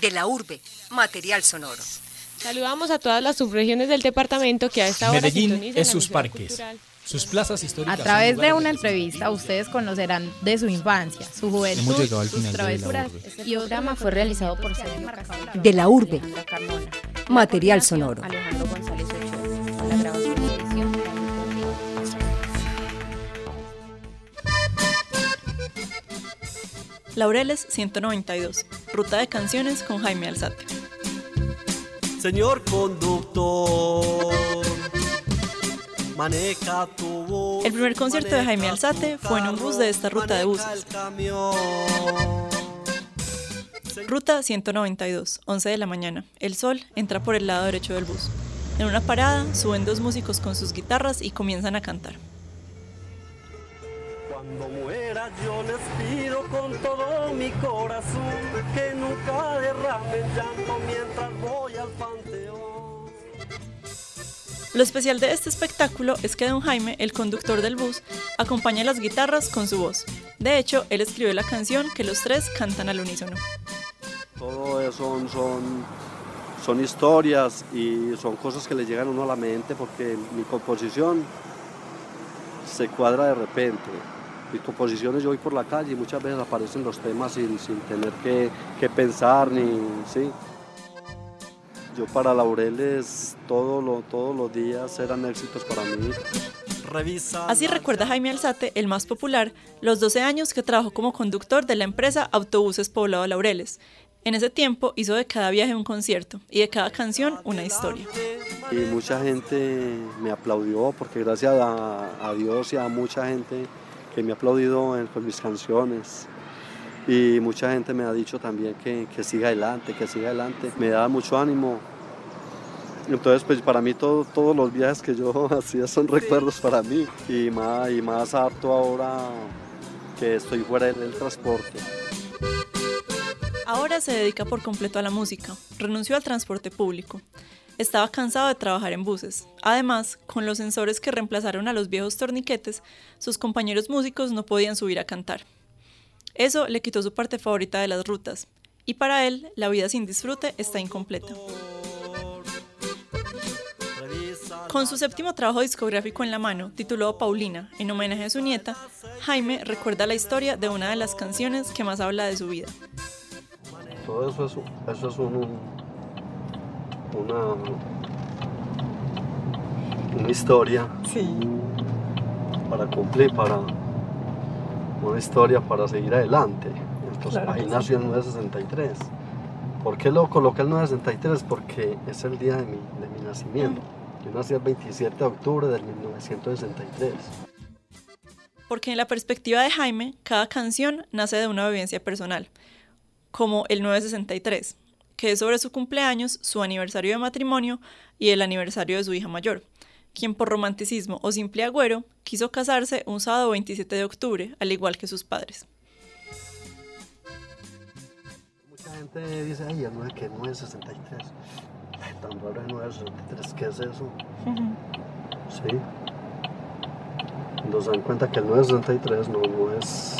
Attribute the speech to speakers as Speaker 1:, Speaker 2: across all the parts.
Speaker 1: De la urbe, material sonoro.
Speaker 2: Saludamos a todas las subregiones del departamento que a esta hora
Speaker 3: Medellín es sus parques.
Speaker 2: cultural.
Speaker 3: Sus plazas
Speaker 4: A
Speaker 3: históricas.
Speaker 4: través
Speaker 3: son
Speaker 4: de una entrevista ustedes conocerán de su infancia, su juventud,
Speaker 3: Hemos llegado al
Speaker 4: sus travesuras. Y el programa fue realizado por Sergio
Speaker 1: De la urbe, material sonoro.
Speaker 4: Alejandro González
Speaker 5: Laureles 192, Ruta de Canciones con Jaime Alzate.
Speaker 6: Señor conductor, maneja tu bus.
Speaker 5: El primer concierto de Jaime Alzate fue en un bus de esta ruta de buses. Ruta 192, 11 de la mañana. El sol entra por el lado derecho del bus. En una parada suben dos músicos con sus guitarras y comienzan a cantar.
Speaker 6: Cuando muera yo les pido con todo mi corazón que nunca derramen llanto mientras voy al panteón.
Speaker 5: Lo especial de este espectáculo es que don Jaime, el conductor del bus, acompaña las guitarras con su voz. De hecho, él escribió la canción que los tres cantan al unísono.
Speaker 7: Todo eso son, son, son historias y son cosas que le llegan a uno a la mente porque mi composición se cuadra de repente. Mis composiciones yo voy por la calle y muchas veces aparecen los temas sin, sin tener que, que pensar ni... ¿sí? Yo para Laureles todo lo, todos los días eran éxitos para mí.
Speaker 6: Revisa
Speaker 5: Así recuerda Jaime Alzate, el más popular, los 12 años que trabajó como conductor de la empresa Autobuses Poblado Laureles. En ese tiempo hizo de cada viaje un concierto y de cada canción una historia.
Speaker 7: Y mucha gente me aplaudió porque gracias a, a Dios y a mucha gente que me ha aplaudido en- con mis canciones. Y mucha gente me ha dicho también que, que siga adelante, que siga adelante. Me da mucho ánimo. Entonces, pues para mí todo- todos los viajes que yo hacía son recuerdos para mí. Y más, y más apto ahora que estoy fuera del, del transporte.
Speaker 5: Ahora se dedica por completo a la música. Renunció al transporte público. Estaba cansado de trabajar en buses. Además, con los sensores que reemplazaron a los viejos torniquetes, sus compañeros músicos no podían subir a cantar. Eso le quitó su parte favorita de las rutas. Y para él, la vida sin disfrute está incompleta. Con su séptimo trabajo discográfico en la mano, titulado Paulina, en homenaje a su nieta, Jaime recuerda la historia de una de las canciones que más habla de su vida.
Speaker 7: Todo eso es, eso es un, una, una historia para cumplir, para una historia para seguir adelante. Entonces ahí nació el 963. ¿Por qué lo coloqué el 963? Porque es el día de mi, de mi nacimiento. Yo nací el 27 de octubre del 1963.
Speaker 5: Porque en la perspectiva de Jaime, cada canción nace de una vivencia personal, como el 963, que es sobre su cumpleaños, su aniversario de matrimonio y el aniversario de su hija mayor, quien por romanticismo o simple agüero quiso casarse un sábado 27 de octubre, al igual que sus padres.
Speaker 7: Mucha gente dice, ay, el 9, que 963. Ay, tan raro el 963, ¿qué es eso? Sí. Nos dan cuenta que el 963 no, no es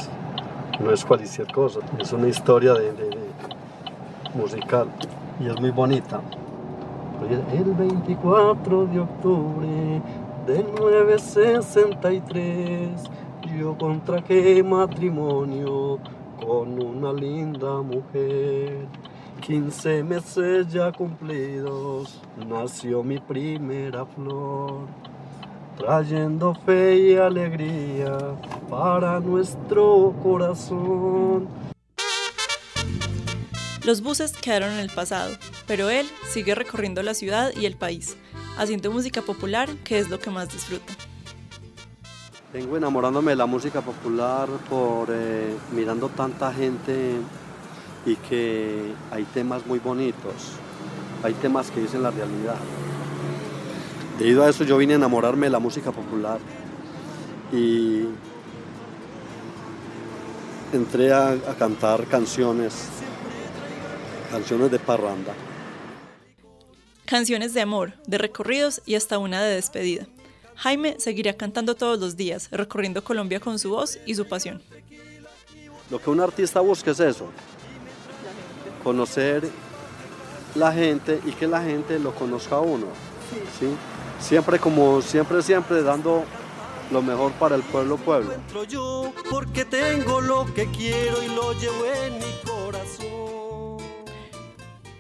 Speaker 7: no es cualquier cosa, es una historia de- de musical y es muy bonita. El 24 de octubre del 963 yo contraje matrimonio con una linda mujer. 15 meses ya cumplidos, nació mi primera flor trayendo fe y alegría para nuestro corazón.
Speaker 5: Los buses quedaron en el pasado, pero él sigue recorriendo la ciudad y el país, haciendo música popular, que es lo que más disfruta.
Speaker 7: Vengo enamorándome de la música popular por eh, mirando tanta gente y que hay temas muy bonitos, hay temas que dicen la realidad. Debido a eso yo vine a enamorarme de la música popular y entré a, a cantar canciones, canciones de parranda.
Speaker 5: Canciones de amor, de recorridos y hasta una de despedida. Jaime seguirá cantando todos los días, recorriendo Colombia con su voz y su pasión.
Speaker 7: Lo que un artista busca es eso,
Speaker 8: conocer la gente y que la gente lo conozca a uno. ¿sí? Siempre como siempre, siempre dando lo mejor para el pueblo pueblo.
Speaker 7: encuentro yo porque tengo lo que quiero y lo llevo en mi corazón.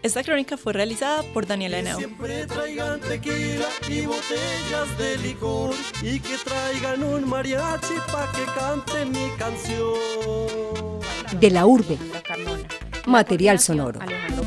Speaker 5: Esta crónica fue realizada por Daniela Henao.
Speaker 7: Siempre traigan tequila y botellas de licor y que traigan un mariachi pa' que cante mi canción.
Speaker 1: De la urbe.
Speaker 9: Carmona.
Speaker 1: Material sonoro.
Speaker 9: Alejandro